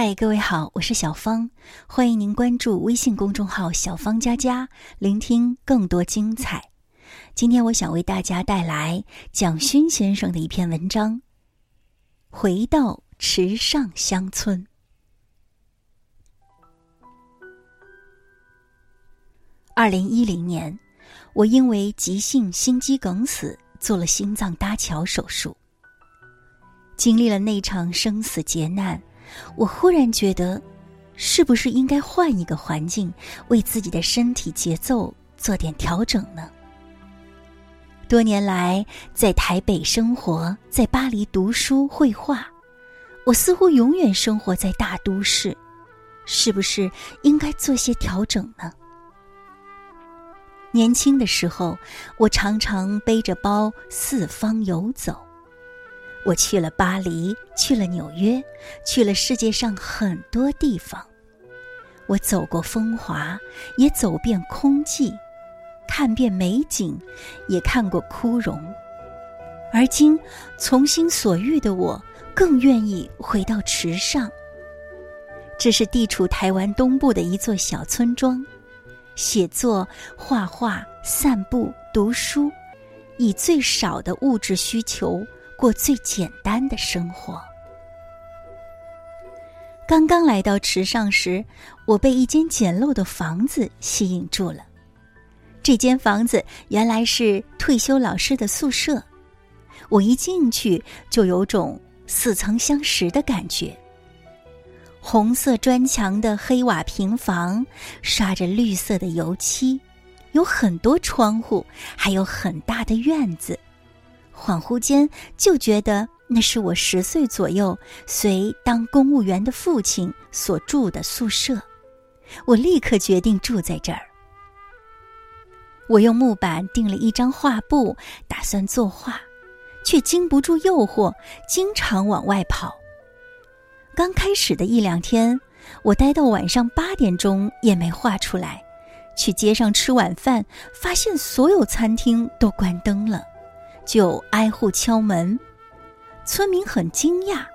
嗨，各位好，我是小芳，欢迎您关注微信公众号“小芳佳佳”，聆听更多精彩。今天我想为大家带来蒋勋先生的一篇文章，《回到池上乡村》。二零一零年，我因为急性心肌梗死做了心脏搭桥手术，经历了那场生死劫难。我忽然觉得，是不是应该换一个环境，为自己的身体节奏做点调整呢？多年来在台北生活，在巴黎读书绘画，我似乎永远生活在大都市，是不是应该做些调整呢？年轻的时候，我常常背着包四方游走。我去了巴黎，去了纽约，去了世界上很多地方。我走过风华，也走遍空寂，看遍美景，也看过枯荣。而今从心所欲的我，更愿意回到池上。这是地处台湾东部的一座小村庄，写作、画画、散步、读书，以最少的物质需求。过最简单的生活。刚刚来到池上时，我被一间简陋的房子吸引住了。这间房子原来是退休老师的宿舍，我一进去就有种似曾相识的感觉。红色砖墙的黑瓦平房，刷着绿色的油漆，有很多窗户，还有很大的院子。恍惚间就觉得那是我十岁左右随当公务员的父亲所住的宿舍，我立刻决定住在这儿。我用木板订了一张画布，打算作画，却经不住诱惑，经常往外跑。刚开始的一两天，我待到晚上八点钟也没画出来。去街上吃晚饭，发现所有餐厅都关灯了。就挨户敲门，村民很惊讶，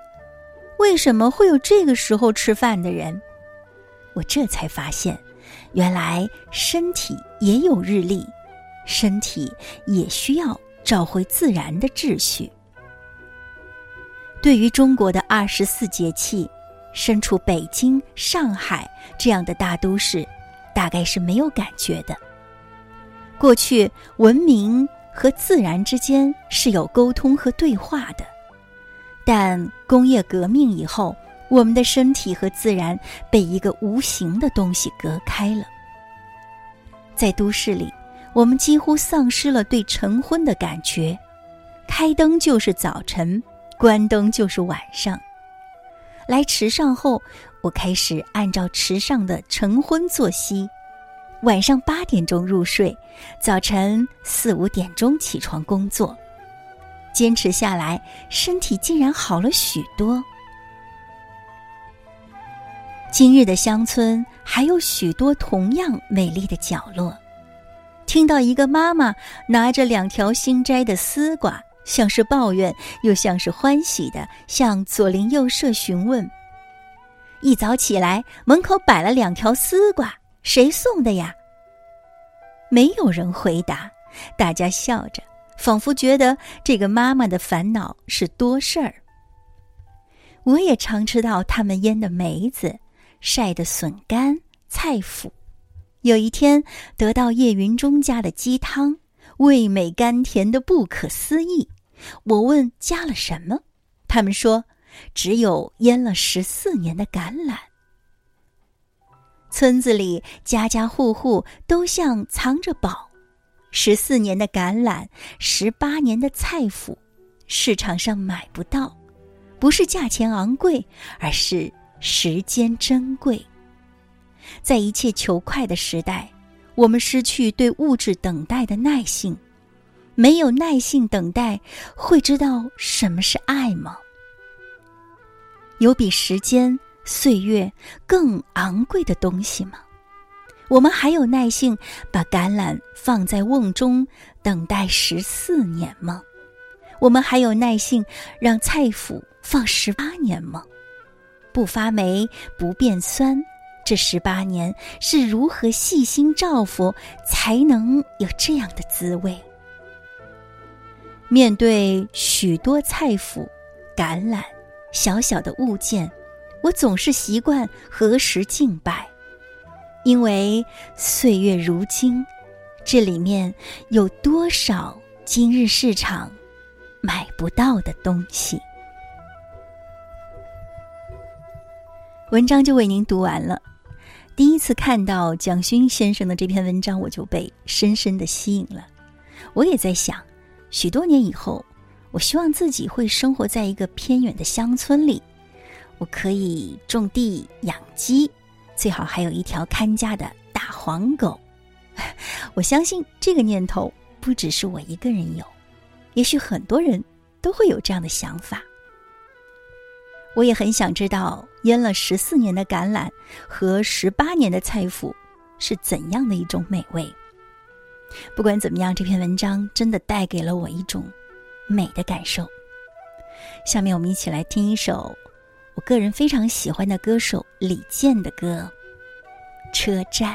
为什么会有这个时候吃饭的人？我这才发现，原来身体也有日历，身体也需要找回自然的秩序。对于中国的二十四节气，身处北京、上海这样的大都市，大概是没有感觉的。过去文明。和自然之间是有沟通和对话的，但工业革命以后，我们的身体和自然被一个无形的东西隔开了。在都市里，我们几乎丧失了对晨昏的感觉，开灯就是早晨，关灯就是晚上。来池上后，我开始按照池上的晨昏作息。晚上八点钟入睡，早晨四五点钟起床工作，坚持下来，身体竟然好了许多。今日的乡村还有许多同样美丽的角落。听到一个妈妈拿着两条新摘的丝瓜，像是抱怨又像是欢喜的向左邻右舍询问：一早起来，门口摆了两条丝瓜。谁送的呀？没有人回答，大家笑着，仿佛觉得这个妈妈的烦恼是多事儿。我也常吃到他们腌的梅子、晒的笋干、菜脯。有一天得到叶云中家的鸡汤，味美甘甜的不可思议。我问加了什么，他们说只有腌了十四年的橄榄。村子里家家户户都像藏着宝，十四年的橄榄，十八年的菜脯，市场上买不到，不是价钱昂贵，而是时间珍贵。在一切求快的时代，我们失去对物质等待的耐性，没有耐性等待，会知道什么是爱吗？有比时间。岁月更昂贵的东西吗？我们还有耐性把橄榄放在瓮中等待十四年吗？我们还有耐性让菜脯放十八年吗？不发霉，不变酸。这十八年是如何细心照拂，才能有这样的滋味？面对许多菜脯、橄榄、小小的物件，我总是习惯何时敬拜，因为岁月如金，这里面有多少今日市场买不到的东西？文章就为您读完了。第一次看到蒋勋先生的这篇文章，我就被深深的吸引了。我也在想，许多年以后，我希望自己会生活在一个偏远的乡村里，我可以种地养鸡，最好还有一条看家的大黄狗。我相信这个念头不只是我一个人有，也许很多人都会有这样的想法。我也很想知道，腌了十四年的橄榄和十八年的菜脯是怎样的一种美味。不管怎么样，这篇文章真的带给了我一种美的感受。下面我们一起来听一首我个人非常喜欢的歌手李健的歌《车站》。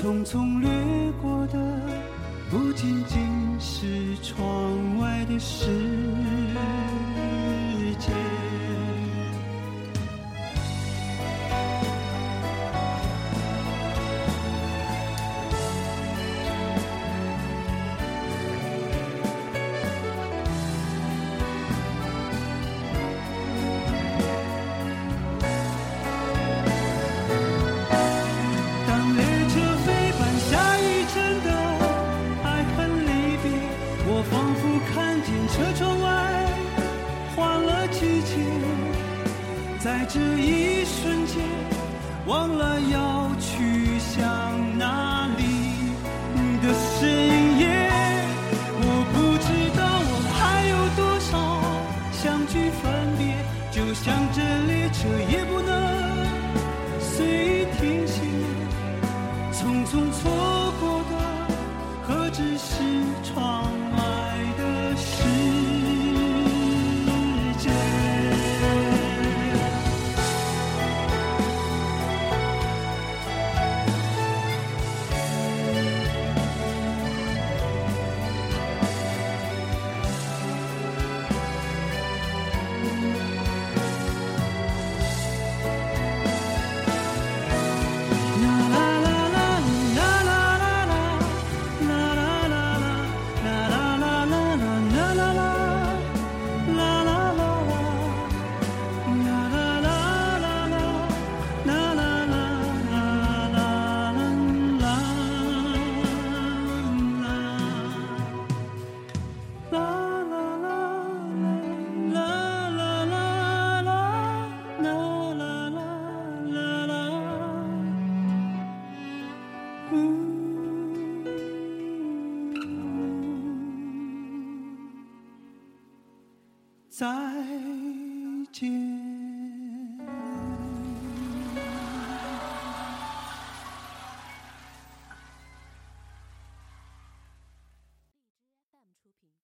匆匆掠过的，不仅仅是窗外的事。去分别，就像这列车也不能随意停歇。匆匆错再见。